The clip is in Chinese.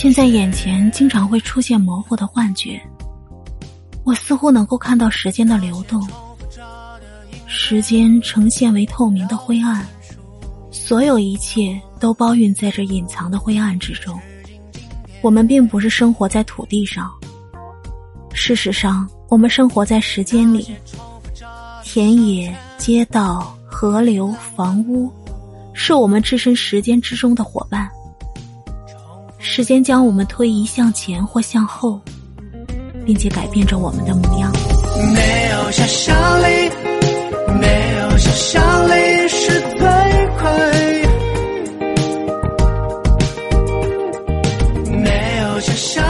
现在眼前经常会出现模糊的幻觉，我似乎能够看到时间的流动，时间呈现为透明的灰暗，所有一切都包蕴在这隐藏的灰暗之中。我们并不是生活在土地上，事实上，我们生活在时间里，田野、街道、河流、房屋，是我们置身时间之中的伙伴。时间将我们推移向前或向后，并且改变着我们的模样。没有想象力，没有想象力是最快。没有想象。